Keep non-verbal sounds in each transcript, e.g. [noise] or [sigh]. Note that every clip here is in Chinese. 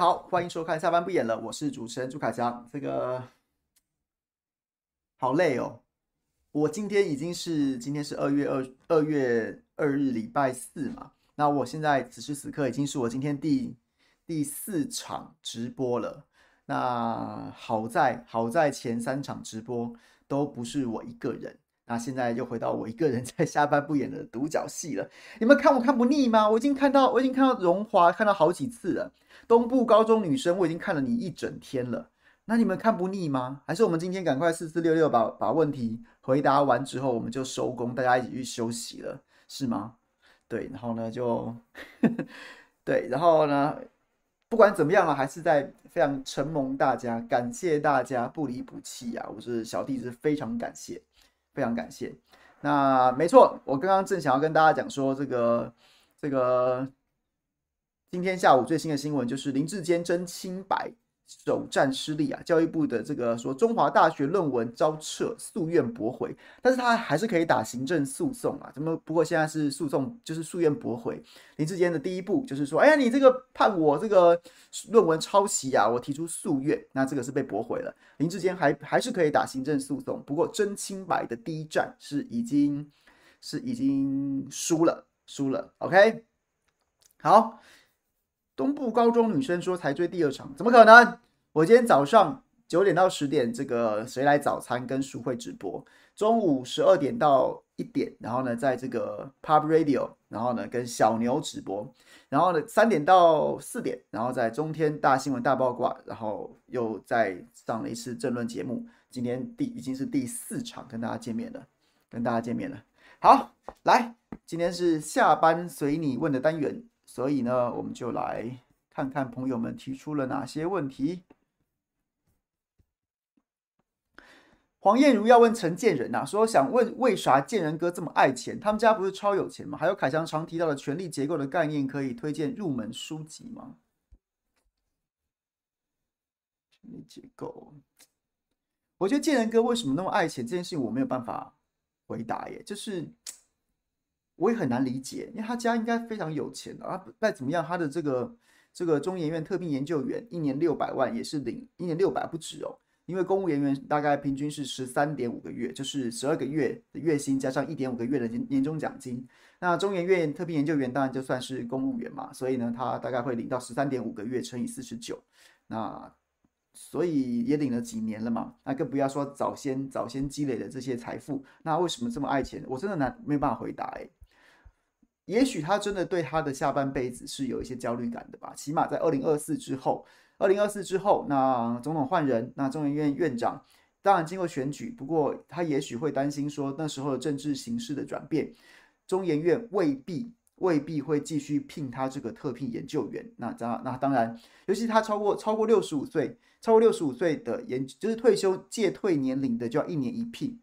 好，欢迎收看下班不演了，我是主持人朱凯翔。这个好累哦，我今天已经是今天是二月二二月二日礼拜四嘛，那我现在此时此刻已经是我今天第第四场直播了。那好在好在前三场直播都不是我一个人。那现在又回到我一个人 [laughs] 在下班不演的独角戏了。你们看我看不腻吗？我已经看到，我已经看到荣华看到好几次了。东部高中女生我已经看了你一整天了。那你们看不腻吗？还是我们今天赶快四四六六把把问题回答完之后，我们就收工，大家一起去休息了，是吗？对，然后呢就 [laughs] 对，然后呢不管怎么样了，还是在非常承蒙大家，感谢大家不离不弃啊！我是小弟是非常感谢。非常感谢。那没错，我刚刚正想要跟大家讲说，这个这个今天下午最新的新闻就是林志坚真清白。首战失利啊！教育部的这个说中华大学论文遭撤，诉愿驳回，但是他还是可以打行政诉讼啊。怎么？不过现在是诉讼，就是诉愿驳回。林志坚的第一步就是说，哎呀，你这个判我这个论文抄袭啊，我提出诉愿，那这个是被驳回了。林志坚还还是可以打行政诉讼，不过真清白的第一战是已经是已经输了，输了。OK，好。东部高中女生说才追第二场，怎么可能？我今天早上九点到十点，这个谁来早餐跟淑慧直播；中午十二点到一点，然后呢，在这个 Pub Radio，然后呢跟小牛直播；然后呢三点到四点，然后在中天大新闻大爆卦，然后又再上了一次政论节目。今天第已经是第四场跟大家见面了，跟大家见面了。好，来，今天是下班随你问的单元。所以呢，我们就来看看朋友们提出了哪些问题。黄燕如要问陈建仁呐，说想问为啥建仁哥这么爱钱？他们家不是超有钱吗？还有凯翔常提到的权力结构的概念，可以推荐入门书籍吗？权力结构，我觉得建仁哥为什么那么爱钱这件事情，我没有办法回答耶，就是。我也很难理解，因为他家应该非常有钱的啊。再怎么样，他的这个这个中研院特聘研究员一年六百万也是领一年六百不止哦。因为公务员员大概平均是十三点五个月，就是十二个月的月薪加上一点五个月的年年终奖金。那中研院特聘研究员当然就算是公务员嘛，所以呢，他大概会领到十三点五个月乘以四十九，那所以也领了几年了嘛。那更不要说早先早先积累的这些财富，那为什么这么爱钱？我真的难没有办法回答哎。也许他真的对他的下半辈子是有一些焦虑感的吧。起码在二零二四之后，二零二四之后，那总统换人，那中研院院长当然经过选举，不过他也许会担心说那时候的政治形势的转变，中研院未必未必会继续聘他这个特聘研究员。那当那当然，尤其他超过超过六十五岁，超过六十五岁的研就是退休届退年龄的就要一年一聘，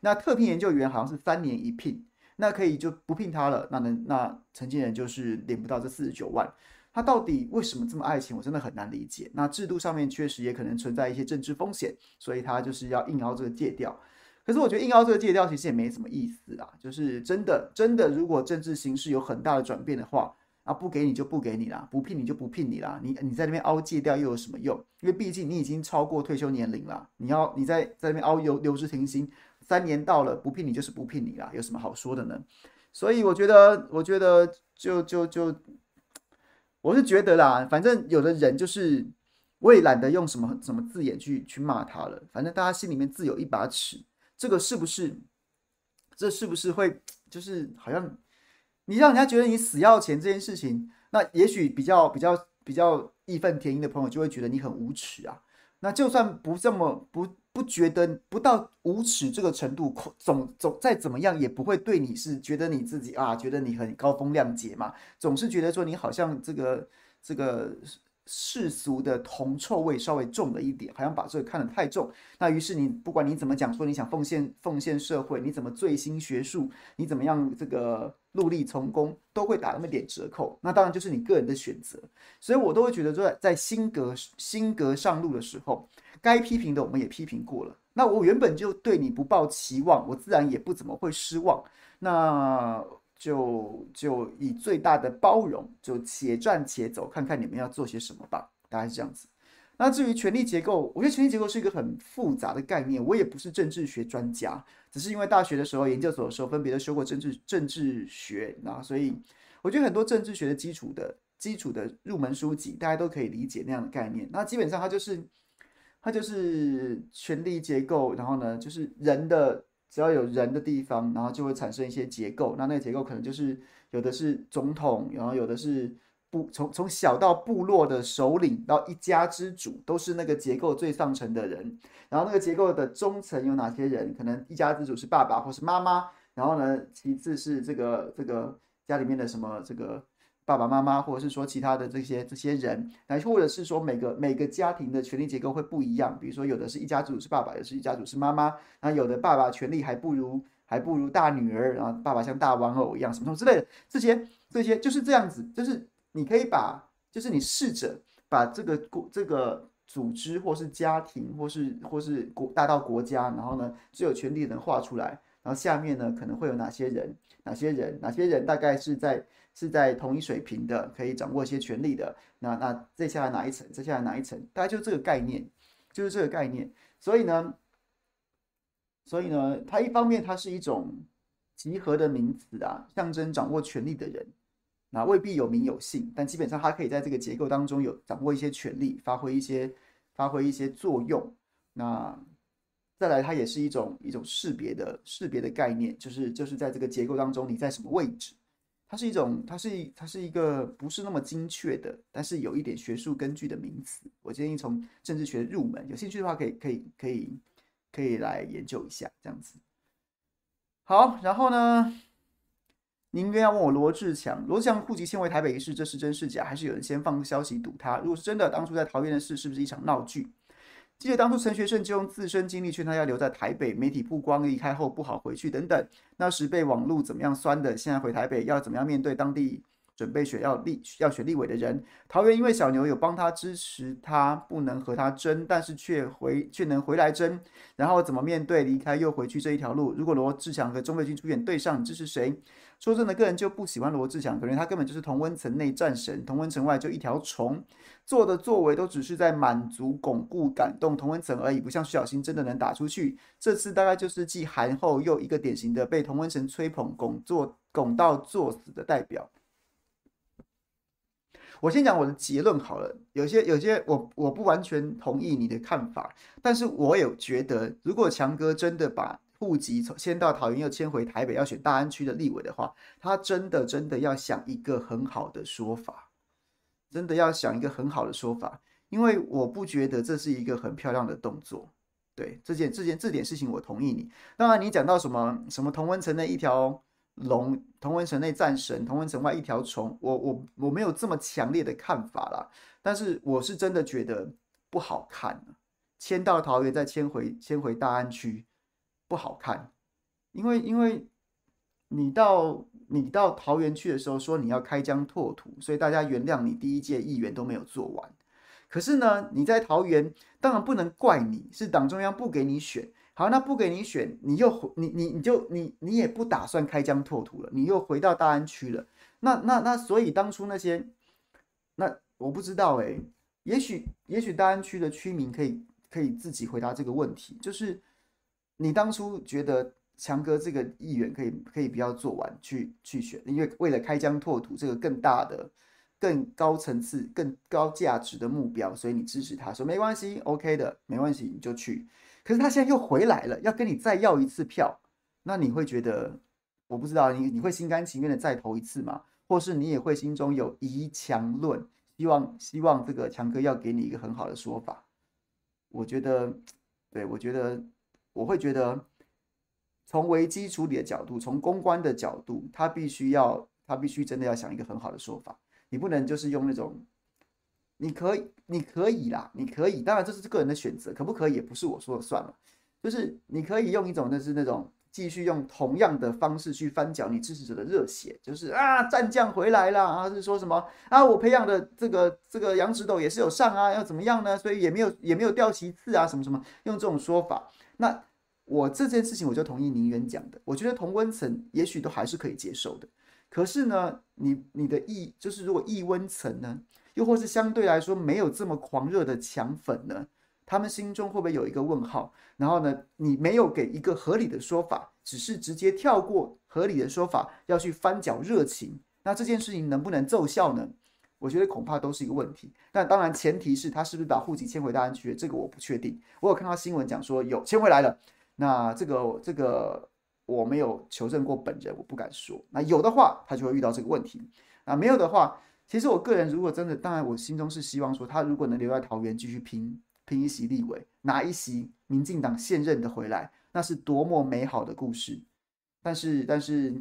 那特聘研究员好像是三年一聘。那可以就不聘他了，那能那陈建人就是领不到这四十九万，他到底为什么这么爱钱？我真的很难理解。那制度上面确实也可能存在一些政治风险，所以他就是要硬凹这个借调。可是我觉得硬凹这个借调其实也没什么意思啊，就是真的真的，如果政治形势有很大的转变的话，啊不给你就不给你啦，不聘你就不聘你啦，你你在那边凹借调又有什么用？因为毕竟你已经超过退休年龄了，你要你在在那边凹留留职停薪。三年到了，不聘你就是不聘你啦，有什么好说的呢？所以我觉得，我觉得就就就，我是觉得啦，反正有的人就是，我也懒得用什么什么字眼去去骂他了。反正大家心里面自有一把尺，这个是不是？这是不是会就是好像你让人家觉得你死要钱这件事情，那也许比较比较比较义愤填膺的朋友就会觉得你很无耻啊。那就算不这么不。不觉得不到无耻这个程度，总总再怎么样也不会对你是觉得你自己啊，觉得你很高风亮节嘛，总是觉得说你好像这个这个世俗的铜臭味稍微重了一点，好像把这个看得太重。那于是你不管你怎么讲说你想奉献奉献社会，你怎么醉心学术，你怎么样这个戮力从公，都会打那么点折扣。那当然就是你个人的选择。所以我都会觉得说，在新格新格上路的时候。该批评的我们也批评过了，那我原本就对你不抱期望，我自然也不怎么会失望，那就就以最大的包容，就且战且走，看看你们要做些什么吧。大概是这样子。那至于权力结构，我觉得权力结构是一个很复杂的概念。我也不是政治学专家，只是因为大学的时候、研究所的时候分别都修过政治政治学，那所以我觉得很多政治学的基础的基础的入门书籍，大家都可以理解那样的概念。那基本上它就是它就是权力结构，然后呢，就是人的只要有人的地方，然后就会产生一些结构。那那个结构可能就是有的是总统，然后有的是。部从从小到部落的首领到一家之主，都是那个结构最上层的人。然后那个结构的中层有哪些人？可能一家之主是爸爸或是妈妈。然后呢，其次是这个这个家里面的什么这个爸爸妈妈，或者是说其他的这些这些人。那或者是说每个每个家庭的权力结构会不一样。比如说有的是一家主是爸爸，有的是一家主是妈妈。那有的爸爸权力还不如还不如大女儿，然后爸爸像大玩偶一样，什么什么之类的。这些这些就是这样子，就是。你可以把，就是你试着把这个国、这个组织，或是家庭，或是或是国大到国家，然后呢，最有权力的人画出来，然后下面呢可能会有哪些人，哪些人，哪些人大概是在是在同一水平的，可以掌握一些权力的。那那接下来哪一层？接下来哪一层？大概就这个概念，就是这个概念。所以呢，所以呢，它一方面它是一种集合的名词啊，象征掌握权力的人。那未必有名有姓，但基本上他可以在这个结构当中有掌握一些权力，发挥一些发挥一些作用。那再来，它也是一种一种识别的识别的概念，就是就是在这个结构当中你在什么位置。它是一种，它是它是一个不是那么精确的，但是有一点学术根据的名词。我建议从政治学入门，有兴趣的话可以可以可以可以来研究一下这样子。好，然后呢？您应该要问我罗志强，罗志强户籍迁回台北一事，这是真是假？还是有人先放消息堵他？如果是真的，当初在桃园的事是不是一场闹剧？记得当初陈学圣就用自身经历劝他要留在台北，媒体曝光离开后不好回去等等，那时被网路怎么样酸的？现在回台北要怎么样面对当地？准备选要立要选立委的人，桃园因为小牛有帮他支持他，不能和他争，但是却回却能回来争，然后怎么面对离开又回去这一条路？如果罗志强和钟沛君出演对上，支持谁？说真的，个人就不喜欢罗志祥，可能他根本就是同温层内战神，同温层外就一条虫，做的作为都只是在满足、巩固、感动同温层而已，不像徐小新真的能打出去。这次大概就是继韩后又一个典型的被同温层吹捧、拱做拱到作死的代表。我先讲我的结论好了，有些有些我我不完全同意你的看法，但是我有觉得，如果强哥真的把户籍从迁到桃园又迁回台北，要选大安区的立委的话，他真的真的要想一个很好的说法，真的要想一个很好的说法，因为我不觉得这是一个很漂亮的动作。对，这件这件这点事情，我同意你。当然，你讲到什么什么同文城内一条。龙同文城内战神，同文城外一条虫。我我我没有这么强烈的看法啦，但是我是真的觉得不好看。迁到桃园再迁回迁回大安区不好看，因为因为你到你到桃园去的时候说你要开疆拓土，所以大家原谅你第一届议员都没有做完。可是呢，你在桃园当然不能怪你，是党中央不给你选。好，那不给你选，你又回你你你就你你也不打算开疆拓土了，你又回到大安区了。那那那，所以当初那些，那我不知道诶，也许也许大安区的区民可以可以自己回答这个问题，就是你当初觉得强哥这个议员可以可以不要做完去去选，因为为了开疆拓土这个更大的、更高层次、更高价值的目标，所以你支持他说没关系，OK 的，没关系，你就去。可是他现在又回来了，要跟你再要一次票，那你会觉得，我不知道你你会心甘情愿的再投一次吗？或是你也会心中有疑强论，希望希望这个强哥要给你一个很好的说法？我觉得，对，我觉得我会觉得，从危机处理的角度，从公关的角度，他必须要他必须真的要想一个很好的说法，你不能就是用那种。你可以，你可以啦，你可以。当然，这是个人的选择，可不可以也不是我说了算了。就是你可以用一种，就是那种继续用同样的方式去翻搅你支持者的热血，就是啊，战将回来了啊，是说什么啊？我培养的这个这个杨指斗也是有上啊，要怎么样呢？所以也没有也没有掉其次啊，什么什么，用这种说法。那我这件事情我就同意宁远讲的，我觉得同温层也许都还是可以接受的。可是呢，你你的异就是如果异温层呢？又或是相对来说没有这么狂热的强粉呢？他们心中会不会有一个问号？然后呢，你没有给一个合理的说法，只是直接跳过合理的说法，要去翻搅热情，那这件事情能不能奏效呢？我觉得恐怕都是一个问题。但当然，前提是他是不是把户籍迁回大安区，这个我不确定。我有看到新闻讲说有迁回来了，那这个这个我没有求证过本人，我不敢说。那有的话，他就会遇到这个问题；那没有的话，其实我个人如果真的，当然我心中是希望说，他如果能留在桃园继续拼。拼一席立委，拿一席民进党现任的回来，那是多么美好的故事。但是，但是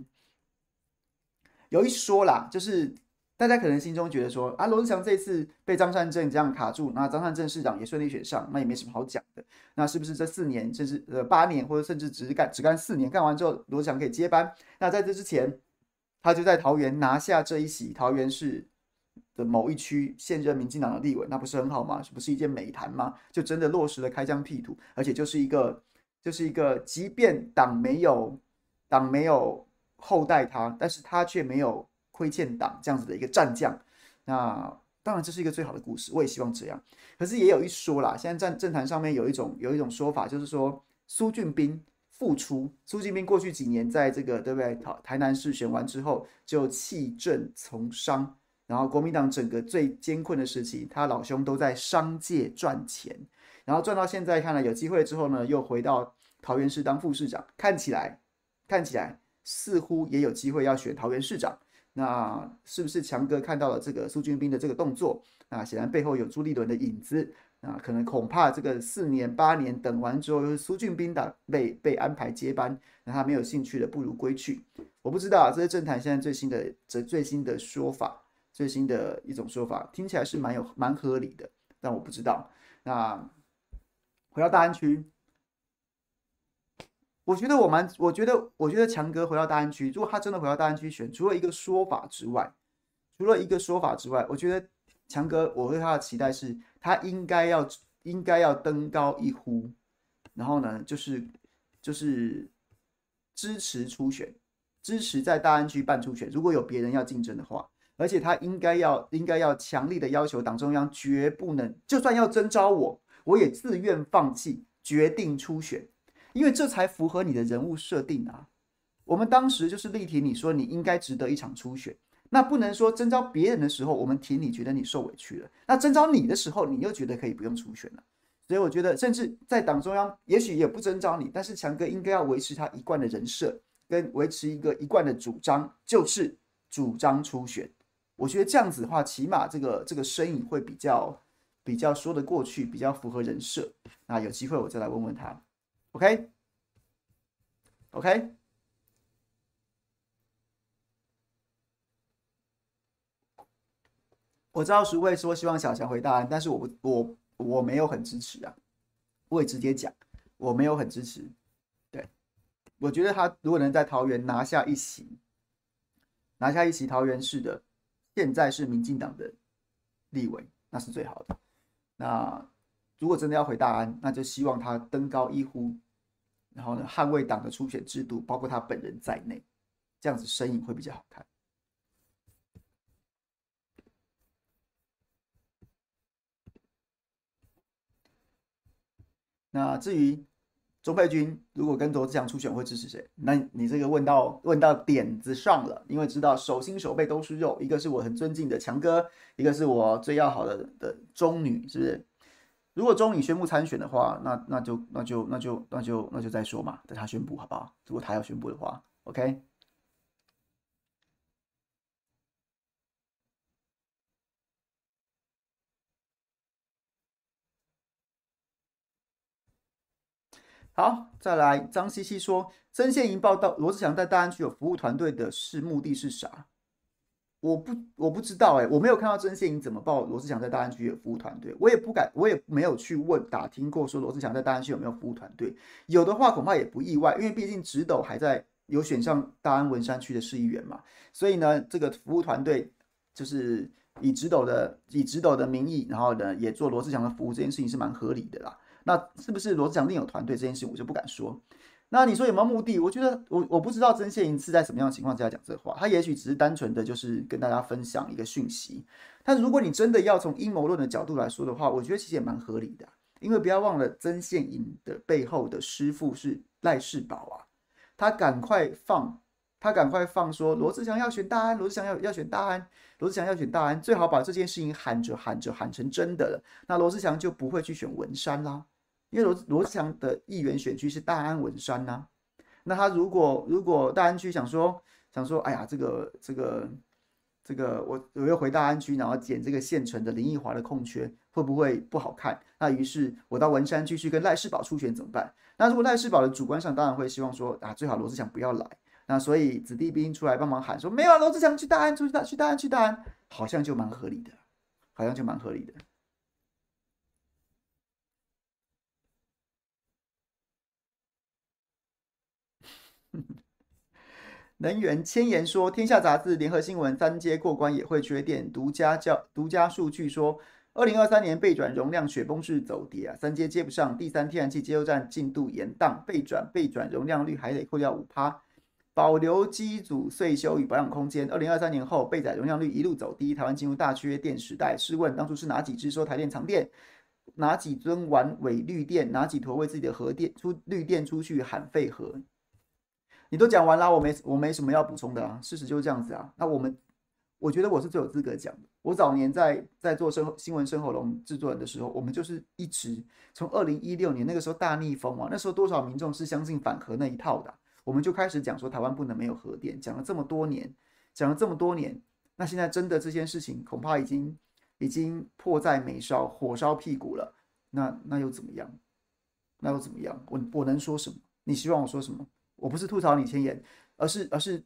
有一说啦，就是大家可能心中觉得说啊，罗志祥这次被张善政这样卡住，那张善政市长也顺利选上，那也没什么好讲的。那是不是这四年，甚至呃八年，或者甚至只是干只干四年，干完之后罗志祥可以接班？那在这之前，他就在桃园拿下这一席桃园市。的某一区现任民进党的立委，那不是很好吗？是不是一件美谈吗？就真的落实了开疆辟土，而且就是一个，就是一个，即便党没有党没有厚待他，但是他却没有亏欠党这样子的一个战将。那当然这是一个最好的故事，我也希望这样。可是也有一说啦，现在在政坛上面有一种有一种说法，就是说苏俊斌复出，苏俊斌过去几年在这个对不对？台台南市选完之后就弃政从商。然后国民党整个最艰困的时期，他老兄都在商界赚钱，然后赚到现在看来有机会之后呢，又回到桃园市当副市长，看起来看起来似乎也有机会要选桃园市长。那是不是强哥看到了这个苏俊斌的这个动作？那显然背后有朱立伦的影子。那可能恐怕这个四年八年等完之后，又是苏俊斌的被被安排接班，那他没有兴趣的不如归去。我不知道啊，这是政坛现在最新的这最新的说法。最新的一种说法听起来是蛮有蛮合理的，但我不知道。那回到大安区，我觉得我蛮，我觉得我觉得强哥回到大安区，如果他真的回到大安区选，除了一个说法之外，除了一个说法之外，我觉得强哥我对他的期待是，他应该要应该要登高一呼，然后呢，就是就是支持初选，支持在大安区办初选，如果有别人要竞争的话。而且他应该要应该要强力的要求党中央绝不能，就算要征召我，我也自愿放弃，决定初选，因为这才符合你的人物设定啊。我们当时就是力挺你说你应该值得一场初选，那不能说征召别人的时候我们挺你，觉得你受委屈了，那征召你的时候你又觉得可以不用初选了。所以我觉得，甚至在党中央也许也不征召你，但是强哥应该要维持他一贯的人设，跟维持一个一贯的主张，就是主张初选。我觉得这样子的话，起码这个这个身影会比较比较说得过去，比较符合人设。那有机会我再来问问他，OK？OK？、我知道淑慧说希望小强回大安，但是我不我我没有很支持啊，我也直接讲，我没有很支持。对，我觉得他如果能在桃园拿下一席，拿下一席桃园市的。现在是民进党的立委，那是最好的。那如果真的要回大安，那就希望他登高一呼，然后呢，捍卫党的初选制度，包括他本人在内，这样子身影会比较好看。那至于，钟佩君如果跟罗智强初选会支持谁？那你这个问到问到点子上了，因为知道手心手背都是肉，一个是我很尊敬的强哥，一个是我最要好的的中女，是不是？如果中女宣布参选的话，那那就那就那就那就那就再说嘛，等他宣布好不好？如果他要宣布的话，OK。好，再来张西西说，曾宪营报道罗志祥在大安区有服务团队的是目的是啥？我不我不知道哎、我没有看到曾宪营怎么报罗志祥在大安区有服务团队，我也不敢，我也没有去问打听过说罗志祥在大安区有没有服务团队，有的话恐怕也不意外，因为毕竟直斗还在有选上大安文山区的市议员嘛，所以呢，这个服务团队就是以直斗的以直斗的名义，然后呢也做罗志祥的服务，这件事情是蛮合理的啦。那是不是罗志祥另有团队这件事，我就不敢说。那你说有没有目的？我觉得我我不知道曾宪银是在什么样的情况下讲这话，他也许只是单纯的就是跟大家分享一个讯息。但如果你真的要从阴谋论的角度来说的话，我觉得其实也蛮合理的，因为不要忘了曾宪银的背后的师傅是赖世宝啊，他赶快放。他赶快放说罗志祥要选大安，罗志祥要要选大安，罗志祥要选大安，最好把这件事情喊着喊着喊成真的了，那罗志祥就不会去选文山啦，因为罗罗志祥的议员选区是大安文山呐、那他如果如果大安区想说想说，哎呀，这个这个这个我我又回大安区，然后捡这个现成的林奕华的空缺，会不会不好看？那于是我到文山区去跟赖世宝出选怎么办？那如果赖世宝的主观上当然会希望说啊，最好罗志祥不要来。那所以子弟兵出来帮忙喊说没有，罗志祥去大安，出去大去大安去大安，好像就蛮合理的，好像就蛮合理的。能源千言说，天下杂志、联合新闻三阶过关也会缺电，独家叫独家数据说，二零二三年备转容量雪崩式走跌啊，三阶接不上，第三天然气接收站进度延宕，备转备转容量率还得扣掉五趴。保留机组岁修与保养空间。二零二三年后备载容量率一路走低，台湾进入大缺电时代。试问当初是哪几支说台电长电，哪几尊玩伪绿电，哪几坨为自己的核电出绿电出去喊废核？你都讲完了，我没我没什么要补充的啊。事实就是这样子啊。那我们我觉得我是最有资格讲的。我早年在在做生新闻生活龙制作人的时候，我们就是一直从二零一六年那个时候大逆风啊，那时候多少民众是相信反核那一套的。我们就开始讲说台湾不能没有核电，讲了这么多年，讲了这么多年，那现在真的这件事情恐怕已经已经迫在眉梢，火烧屁股了。那那又怎么样？那又怎么样？我我能说什么？你希望我说什么？我不是吐槽你千言，而是而是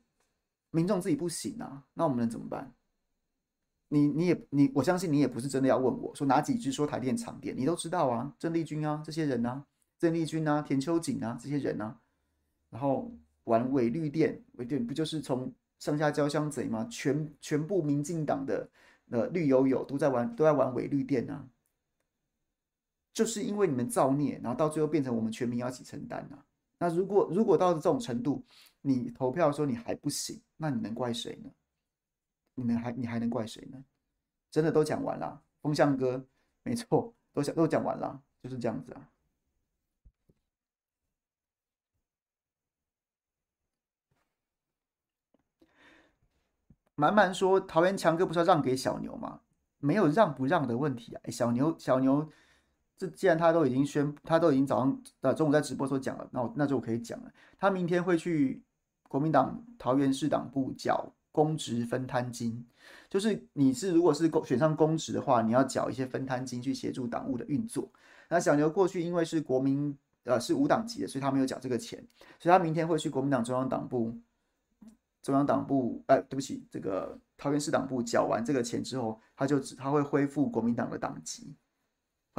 民众自己不行啊。那我们能怎么办？你你也你，我相信你也不是真的要问我说哪几支说台电长电，你都知道啊，郑丽君啊这些人啊，郑丽君啊，田秋瑾啊这些人啊。然后玩伪绿电，伪电不就是从上下交相贼吗？全全部民进党的呃绿油油都在玩，都在玩伪绿电啊！就是因为你们造孽，然后到最后变成我们全民要一起承担啊！那如果如果到了这种程度，你投票的时候你还不行，那你能怪谁呢？你能还你还能怪谁呢？真的都讲完了，风向哥，没错，都讲都讲完了，就是这样子啊。满满说：“桃园强哥不是要让给小牛吗？没有让不让的问题啊！小牛，小牛，这既然他都已经宣，他都已经早上呃中午在直播时候讲了，那我那就可以讲了。他明天会去国民党桃园市党部缴公职分摊金，就是你是如果是选上公职的话，你要缴一些分摊金去协助党务的运作。那小牛过去因为是国民呃是无党籍的，所以他没有缴这个钱，所以他明天会去国民党中央党部。”中央党部，哎，对不起，这个桃园市党部缴完这个钱之后，他就他会恢复国民党的党籍，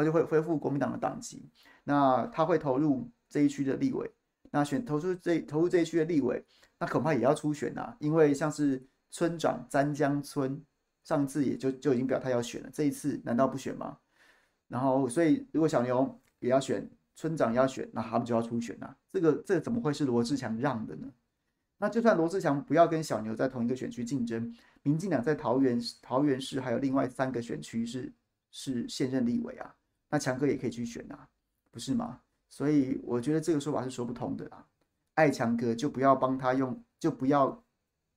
他就会恢复国民党的党籍。那他会投入这一区的立委，那选投出这投入这一区的立委，那恐怕也要初选呐，因为像是村长詹江村上次也就就已经表态要选了，这一次难道不选吗？然后，所以如果小牛也要选，村长也要选，那他们就要初选呐。这个这个怎么会是罗志强让的呢？那就算罗志强不要跟小牛在同一个选区竞争，民进党在桃园桃园市还有另外三个选区是是现任立委啊，那强哥也可以去选啊，不是吗？所以我觉得这个说法是说不通的啊。爱强哥就不要帮他用，就不要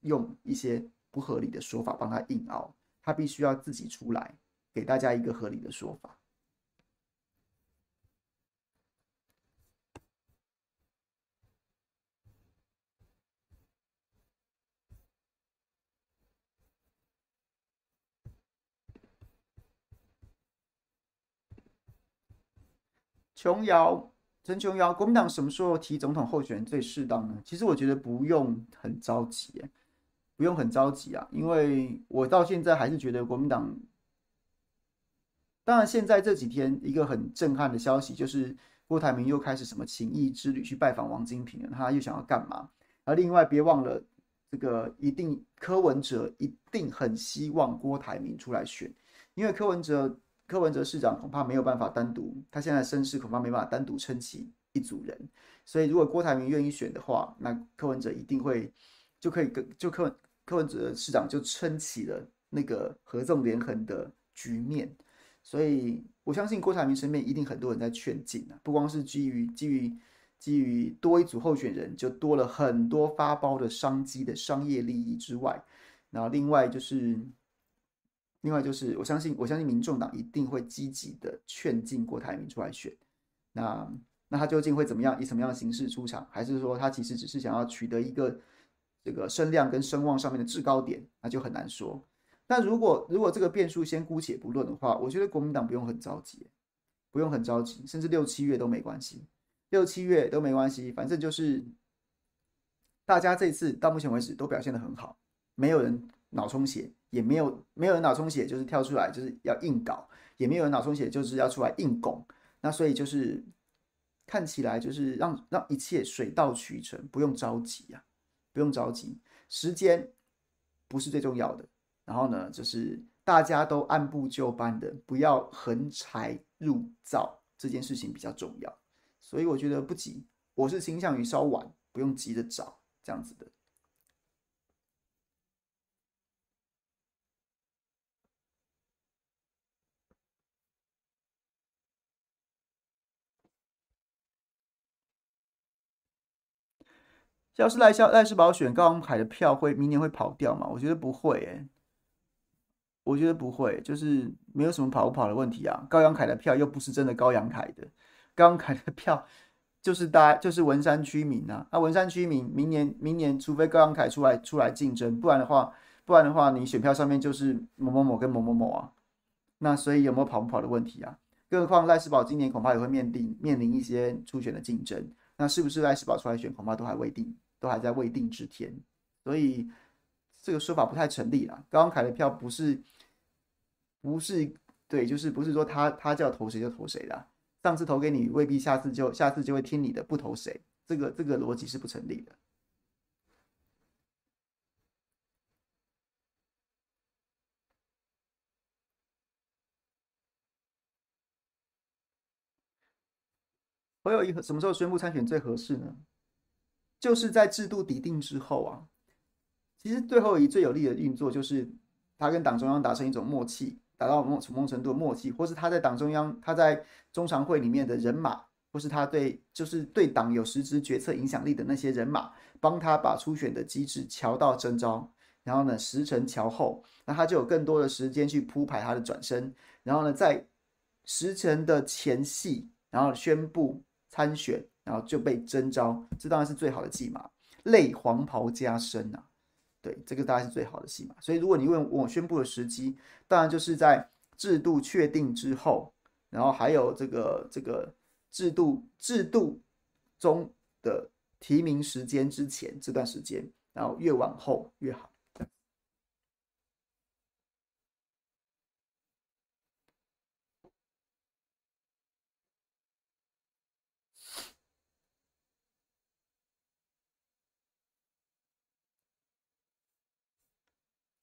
用一些不合理的说法帮他硬熬，他必须要自己出来给大家一个合理的说法。琼瑶，陈琼瑶，国民党什么时候提总统候选人最适当呢？其实我觉得不用很着急，不用很着急啊，因为我到现在还是觉得国民党。当然，现在这几天一个很震撼的消息就是郭台铭又开始什么情谊之旅去拜访王金平了，他又想要干嘛？而另外别忘了，这个一定柯文哲一定很希望郭台铭出来选，因为柯文哲。柯文哲市长恐怕没有办法单独，他现在的声势恐怕没办法单独撑起一组人。所以如果郭台铭愿意选的话，那柯文哲一定会就可以跟就柯柯文哲市长就撑起了那个合纵连横的局面。所以我相信郭台铭身边一定很多人在劝进啊，不光是基于基于基于多一组候选人，就多了很多发包的商机的商业利益之外，然后另外就是。另外就是，我相信，我相信民众党一定会积极的劝进郭台铭出来选。那那他究竟会怎么样？以什么样的形式出场？还是说他其实只是想要取得一个这个声量跟声望上面的制高点？那就很难说。那如果如果这个变数先姑且不论的话，我觉得国民党不用很着急，不用很着急，甚至六七月都没关系，六七月都没关系，反正就是大家这次到目前为止都表现得很好，没有人脑充血。也没有没有人脑充血，就是跳出来就是要硬搞；也没有人脑充血，就是要出来硬拱。那所以就是看起来就是让让一切水到渠成，不用着急呀、啊，不用着急。时间不是最重要的。然后呢，就是大家都按部就班的，不要横财入灶，这件事情比较重要。所以我觉得不急，我是倾向于稍晚，不用急着找这样子的。要是赖萧赖世宝选高阳凯的票会明年会跑掉吗？我觉得不会，诶，我觉得不会，就是没有什么跑不跑的问题啊。高阳凯的票又不是真的高阳凯的，高阳凯的票就是大就是文山区民啊。那文山区民明年明年，除非高阳凯出来出来竞争，不然的话，不然的话，你选票上面就是某某某跟某某某啊。那所以有没有跑不跑的问题啊？更何况赖世宝今年恐怕也会面临面临一些初选的竞争。那是不是赖世宝出来选，恐怕都还未定。都还在未定之天，所以这个说法不太成立啦。高虹凯的票不是不是对，就是不是说他他叫投谁就投谁的。上次投给你，未必下次就下次就会听你的，不投谁，这个这个逻辑是不成立的。侯友一什么时候宣布参选最合适呢？就是在制度底定之后啊，其实最后一最有利的运作就是他跟党中央达成一种默契，达到某种程度的默契，或是他在党中央他在中常会里面的人马，或是他对就是对党有实质决策影响力的那些人马，帮他把初选的机制乔到征召，然后呢时程乔后，那他就有更多的时间去铺排他的转身，然后呢在时辰的前戏，然后宣布参选。然后就被征召，这当然是最好的戏码，类黄袍加身啊，对，这个当然是最好的戏码。所以如果你问我宣布的时机，当然就是在制度确定之后，然后还有这个这个制度制度中的提名时间之前这段时间，然后越往后越好。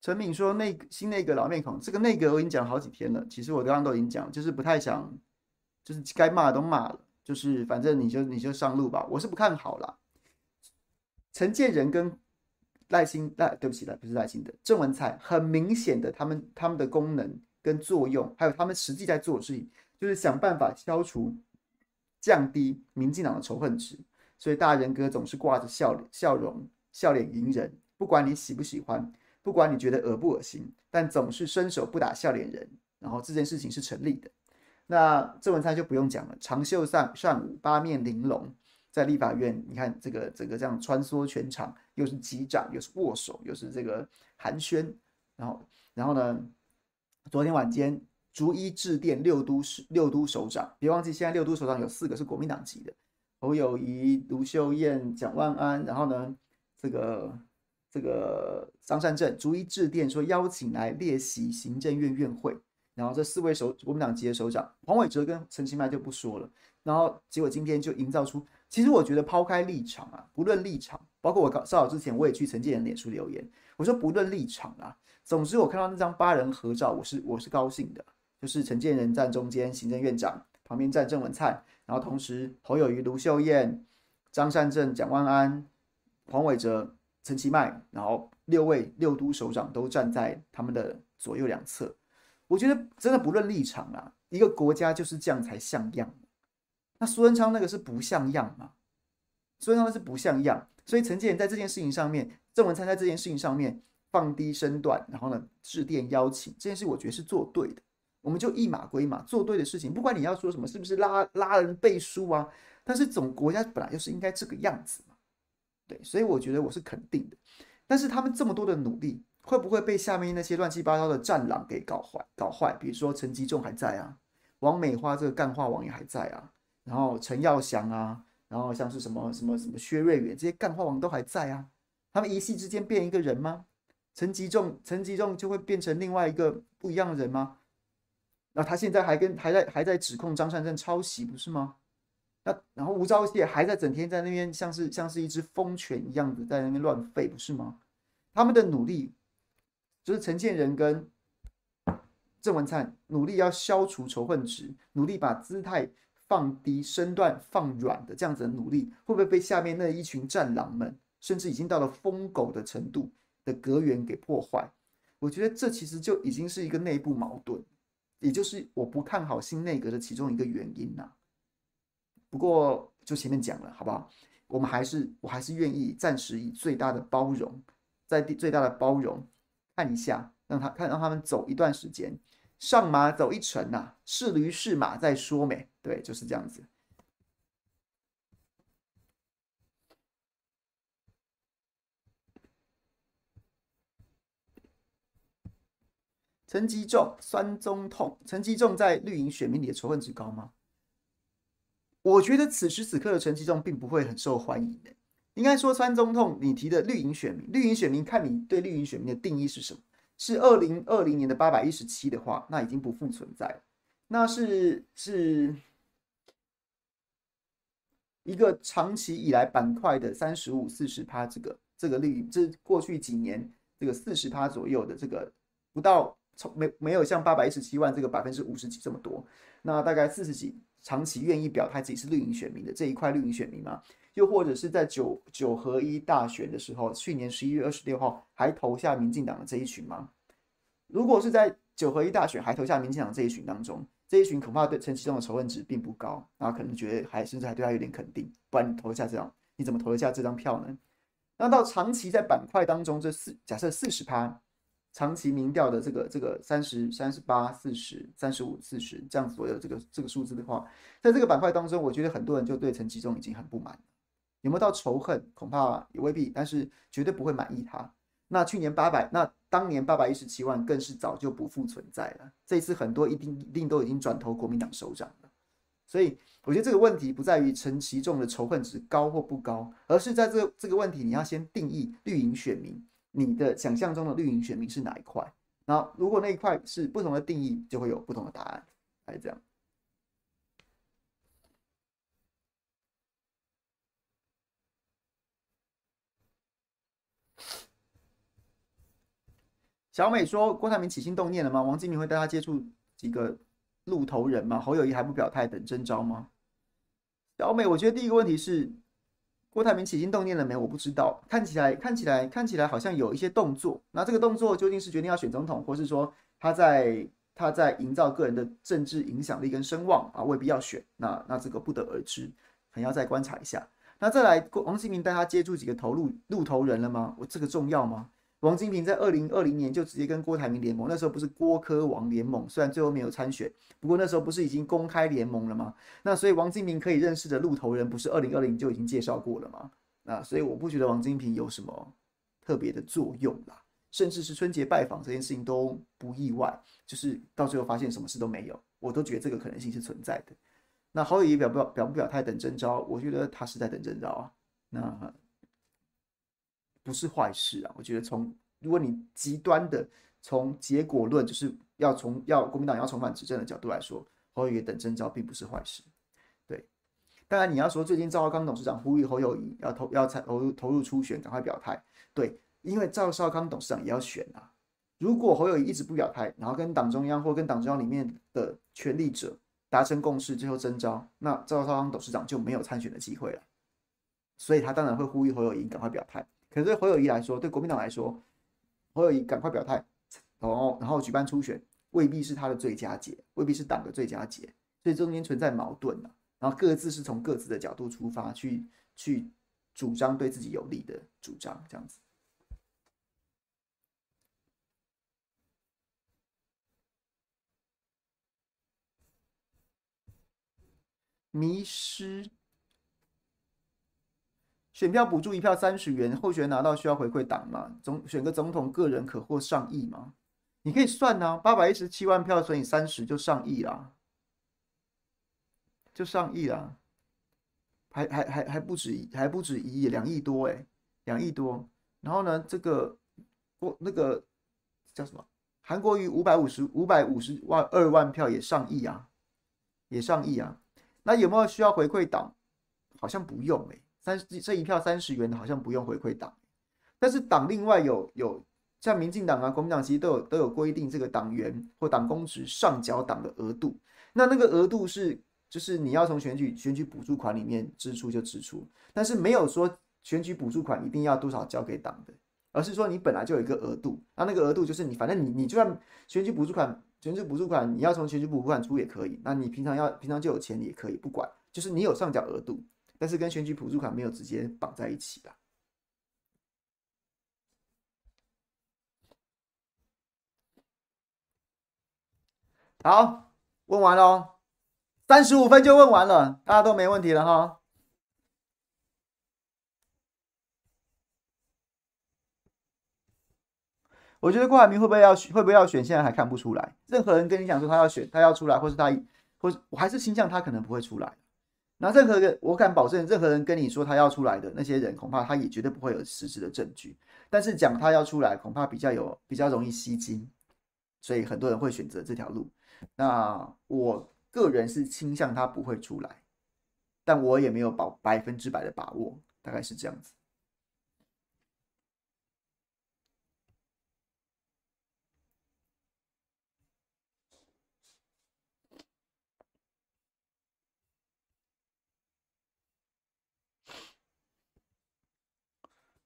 陈敏说：“那新内阁老面孔，这个内阁我已经讲好几天了。其实我刚刚都已经讲，就是不太想，就是该骂的都骂了，就是反正你就你就上路吧。我是不看好啦。陈建仁跟赖清赖，对不起，赖不是赖清德，郑文灿，很明显的，他们他们的功能跟作用，还有他们实际在做的事情，就是想办法消除、降低民进党的仇恨值。所以大人哥总是挂着笑脸、笑容、笑脸迎人，不管你喜不喜欢。”不管你觉得恶不恶心，但总是伸手不打笑脸人，然后这件事情是成立的。那郑文灿就不用讲了，长袖善善舞，八面玲珑，在立法院，你看这个这个这样穿梭全场，又是击掌，又是握手，又是这个寒暄，然后然后呢，昨天晚间逐一致电六都市六都首长，别忘记现在六都首长有四个是国民党籍的，侯友谊、卢秀燕、蒋万安，然后呢这个。这个张善政逐一致电说邀请来列席行政院院会，然后这四位首国民党籍的首长黄伟哲跟陈其迈就不说了，然后结果今天就营造出，其实我觉得抛开立场啊，不论立场，包括我稍早之前我也去陈建仁脸书留言，我说不论立场啊，总之我看到那张八人合照，我是我是高兴的，就是陈建仁站中间，行政院长旁边站郑文灿，然后同时侯友谊、卢秀燕、张善政、蒋万安、黄伟哲、陈其迈，然后六位六都首长都站在他们的左右两侧。我觉得真的不论立场啊，一个国家就是这样才像样。那苏贞昌那个是不像样嘛？苏贞昌那是不像样，所以陈建仁在这件事情上面，郑文灿在这件事情上面放低身段，然后呢致电邀请，这件事我觉得是做对的。我们就一码归码，做对的事情，不管你要说什么，是不是拉拉人背书啊？但是总国家本来就是应该这个样子，对，所以我觉得我是肯定的。但是他们这么多的努力，会不会被下面那些乱七八糟的战狼给搞坏？搞坏？比如说陈吉仲还在啊，王美花这个干话王也还在啊，然后陈耀祥啊，然后像是什么什么什么薛瑞元这些干话王都还在啊，他们一夕之间变一个人吗？陈吉仲陈吉仲就会变成另外一个不一样的人吗？那他现在还跟还在还在指控张善政抄袭，不是吗？那然后吴钊燮还在整天在那边像是像是一只疯犬一样的在那边乱吠，不是吗？他们的努力就是陈建仁跟郑文灿努力要消除仇恨值，努力把姿态放低、身段放软的这样子的努力，会不会被下面那一群战狼们，甚至已经到了疯狗的程度的阁员给破坏？我觉得这其实就已经是一个内部矛盾。也就是我不看好新内阁的其中一个原因呐。不过就前面讲了，好不好？我们还是我还是愿意暂时以最大的包容，在最大的包容看一下，让他看让他们走一段时间，上马走一程呐，是驴是马再说没？对，就是这样子。陈吉仲酸中痛，陈吉仲在绿营选民里的仇恨值高吗？我觉得此时此刻的陈其中并不会很受欢迎的。应该说川中痛，你提的绿营选民，绿营选民看你对绿营选民的定义是什么？是二零二零年的八百一十七的话，那已经不复存在了。那是是一个长期以来板块的三十五、四十趴，这个这个绿营，这过去几年这个四十趴左右的这个不到从。没没有像八百一十七万这个百分之五十几这么多，那大概四十几长期愿意表态自己是绿营选民的这一块绿营选民吗？又或者是在九九合一大选的时候，去年十一月二十六号还投下民进党的这一群吗？如果是在九合一大选还投下民进党这一群当中，这一群恐怕对陈其中的仇恨值并不高，然后可能觉得还甚至还对他有点肯定，不然你投下这张，你怎么投得下这张票呢？那到长期在板块当中这四假设四十趴。长期民调的这个这个三十三十八四十三十五四十这样左右这个这个数字的话，在这个板块当中，我觉得很多人就对陈吉仲已经很不满，有没有到仇恨？恐怕也未必，但是绝对不会满意他。那去年八百，那当年八百一十七万更是早就不复存在了。这一次很多一定一定都已经转投国民党首长了。所以我觉得这个问题不在于陈吉仲的仇恨值高或不高，而是在这这个问题你要先定义绿营选民。你的想象中的绿营选民是哪一块？然后如果那一块是不同的定义，就会有不同的答案，还是这样。小美说：“郭台铭起心动念了吗？王金平会带他接触几个路头人吗？侯友宜还不表态，等征召吗？”小美，我觉得第一个问题是。郭台铭起心动念了没？我不知道。看起来，看起来，看起来好像有一些动作。那这个动作究竟是决定要选总统，或是说他在他在营造个人的政治影响力跟声望啊？未必要选。那那这个不得而知，可能要再观察一下。那再来，王新民带他接触几个投路路头人了吗？我这个重要吗？王金平在二零二零年就直接跟郭台铭联盟，那时候不是郭科王联盟，虽然最后没有参选，不过那时候不是已经公开联盟了吗？那所以王金平可以认识的路头人，不是二零二零就已经介绍过了吗？那所以我不觉得王金平有什么特别的作用啦，甚至是春节拜访这件事情都不意外，就是到最后发现什么事都没有，我都觉得这个可能性是存在的。那侯友宜表不表表不表态等征召，我觉得他是在等征召啊。那。不是坏事啊，我觉得从如果你极端的从结果论，就是要从要国民党要重返执政的角度来说，侯友宜等征召并不是坏事。对，当然你要说最近赵少康董事长呼吁侯友宜要投要参投投入初选，赶快表态。对，因为赵少康董事长也要选啊。如果侯友宜一直不表态，然后跟党中央或跟党中央里面的权力者达成共识，最后征召，那赵少康董事长就没有参选的机会了。所以他当然会呼吁侯友宜赶快表态。可是对侯友谊来说，对国民党来说，侯友谊赶快表态，然后然后举办初选，未必是他的最佳解，未必是党的最佳解。所以中间存在矛盾啊，然后各自是从各自的角度出发去去主张对自己有利的主张，这样子。迷失，选票补助一票三十元，候选拿到需要回馈党吗？总选个总统，个人可获上亿吗？你可以算啊，八百一十七万票乘以三十就上亿啦，就上亿啦，还还还还不止还不止一亿，两亿多哎，两亿多。然后呢，这个我那个叫什么？韩国瑜五百五十五百五十万二万票也上亿啊，也上亿啊。那有没有需要回馈党？好像不用哎、三这一票三十元的好像不用回馈党，但是党另外有有像民进党啊、国民党其实都有都有规定，这个党员或党公职上缴党的额度。那那个额度是就是你要从选举选举补助款里面支出就支出，但是没有说选举补助款一定要多少交给党的，而是说你本来就有一个额度，那那个额度就是你反正你你就算选举补助款。选举补助款，你要从选举补助款出也可以。那你平常要平常就有钱也可以，不管，就是你有上缴额度，但是跟选举补助款没有直接绑在一起的。好，问完喽，三十五分就问完了，大家都没问题了哈。我觉得郭台铭会不会要选会不会要选，现在还看不出来。任何人跟你讲说他要选，他要出来，或是他，或是我还是倾向他可能不会出来。那任何人，我敢保证，任何人跟你说他要出来的那些人，恐怕他也绝对不会有实质的证据。但是讲他要出来，恐怕比较有比较容易吸金，所以很多人会选择这条路。那我个人是倾向他不会出来，但我也没有保百分之百的把握，大概是这样子。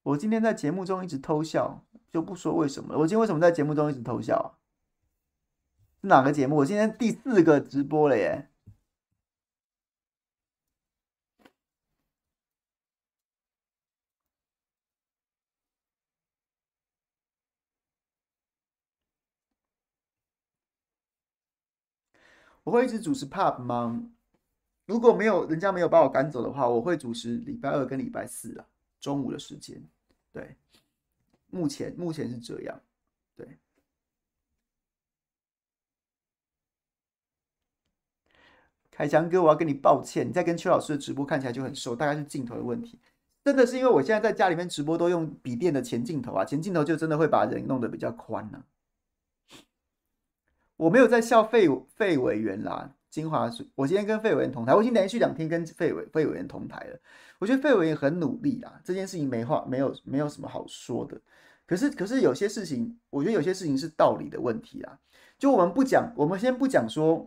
我今天在节目中一直偷笑，就不说为什么了。我今天为什么在节目中一直偷笑啊？是哪个节目？我今天第四个直播了耶！我会一直主持 Pub 吗？如果没有人家没有把我赶走的话，我会主持礼拜二跟礼拜四啊，中午的时间。对，目前目前是这样。对，凯强哥，我要跟你抱歉，你在跟邱老师的直播看起来就很瘦，大概是镜头的问题。真的是因为我现在在家里面直播都用笔电的前镜头啊，前镜头就真的会把人弄得比较宽呢、啊。我没有在笑费费委员啦。金华水，我今天跟费委员同台，我已经连续两天跟费委费委员同台了。我觉得费委员很努力啦，这件事情没话，没有没有什么好说的。可是可是有些事情，我觉得有些事情是道理的问题啦。就我们不讲，我们先不讲说，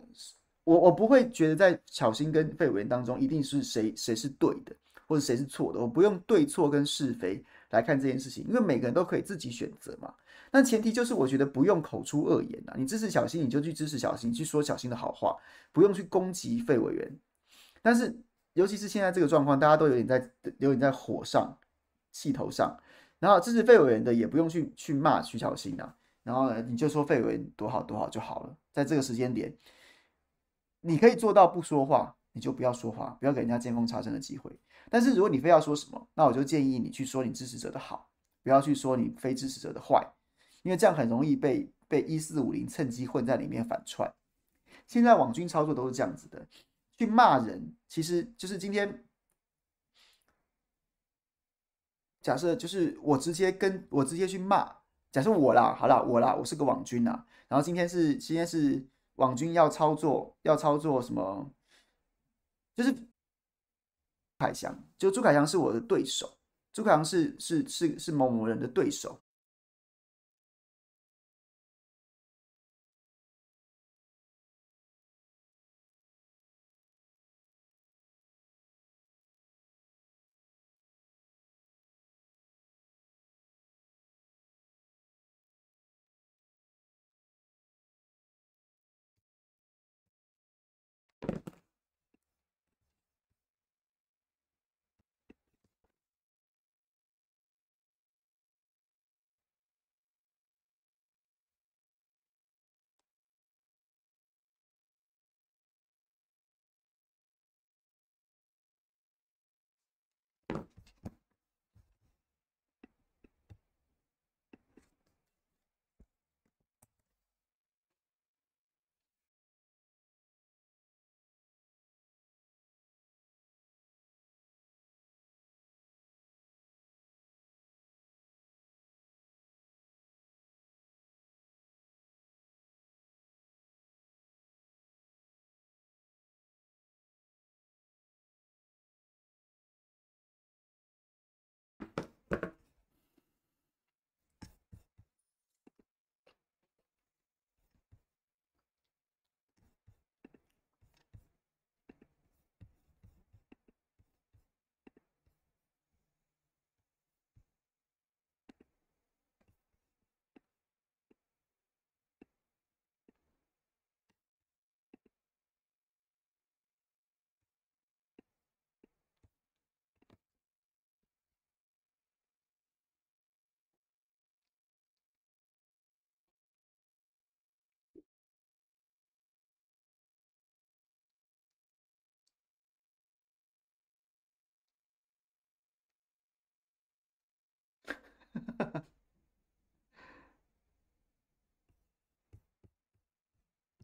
我我不会觉得在巧芯跟费委员当中一定是谁谁是对的，或者谁是错的。我不用对错跟是非来看这件事情，因为每个人都可以自己选择嘛。但前提就是，我觉得不用口出恶言呐。你支持小新，你就去支持小新，去说小新的好话，不用去攻击费委员。但是，尤其是现在这个状况，大家都有点在有点在火上、气头上。然后支持费委员的也不用去去骂徐小新啊。然后呢，你就说费委员多好多好就好了。在这个时间点，你可以做到不说话，你就不要说话，不要给人家见缝插针的机会。但是如果你非要说什么，那我就建议你去说你支持者的好，不要去说你非支持者的坏。因为这样很容易被被一四五零趁机混在里面反串。现在网军操作都是这样子的，去骂人，其实就是今天假设就是我直接跟我直接去骂，假设我啦，好啦，我啦，我是个网军呐，然后今天是今天是网军要操作要操作什么？就是凯翔，就朱凯翔是我的对手，朱凯翔是是是是某某人的对手。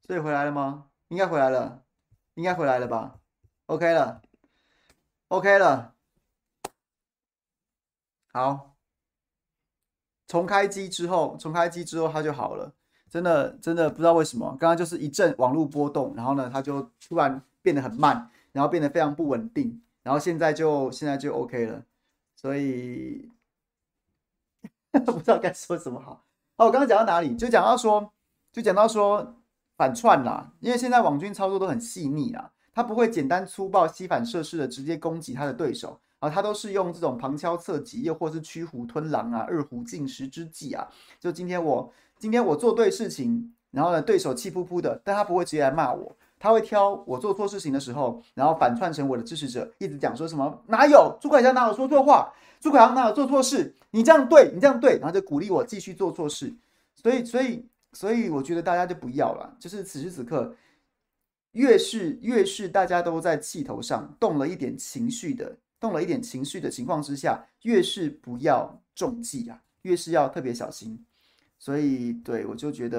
所以回来了吗？应该回来了，应该回来了吧？OK 了，OK 了。好，重开机之后，重开机之后它就好了。真的，真的不知道为什么，刚刚就是一阵网络波动，然后呢，它就突然变得很慢，然后变得非常不稳定，然后现在就现在就 OK 了。所以。[laughs] 不知道该说什么好。哦，我刚刚讲到哪里？就讲到说，就讲到说反串啦。因为现在网军操作都很细腻啊，他不会简单粗暴、膝反射式的直接攻击他的对手啊，他都是用这种旁敲侧击，又或是驱虎吞狼啊、二虎进食之计啊。就今天我今天我做对事情，然后呢，对手气噗噗的，但他不会直接来骂我，他会挑我做错事情的时候，然后反串成我的支持者，一直讲说什么哪有朱凯翔哪有说错话。朱凯航哪有做错事？你这样对，你这样对，然后就鼓励我继续做错事。所以，所以，所以，我觉得大家就不要了。就是此时此刻，越是越是大家都在气头上，动了一点情绪的，动了一点情绪的情况之下，越是不要中计啊，越是要特别小心。所以，对，我就觉得。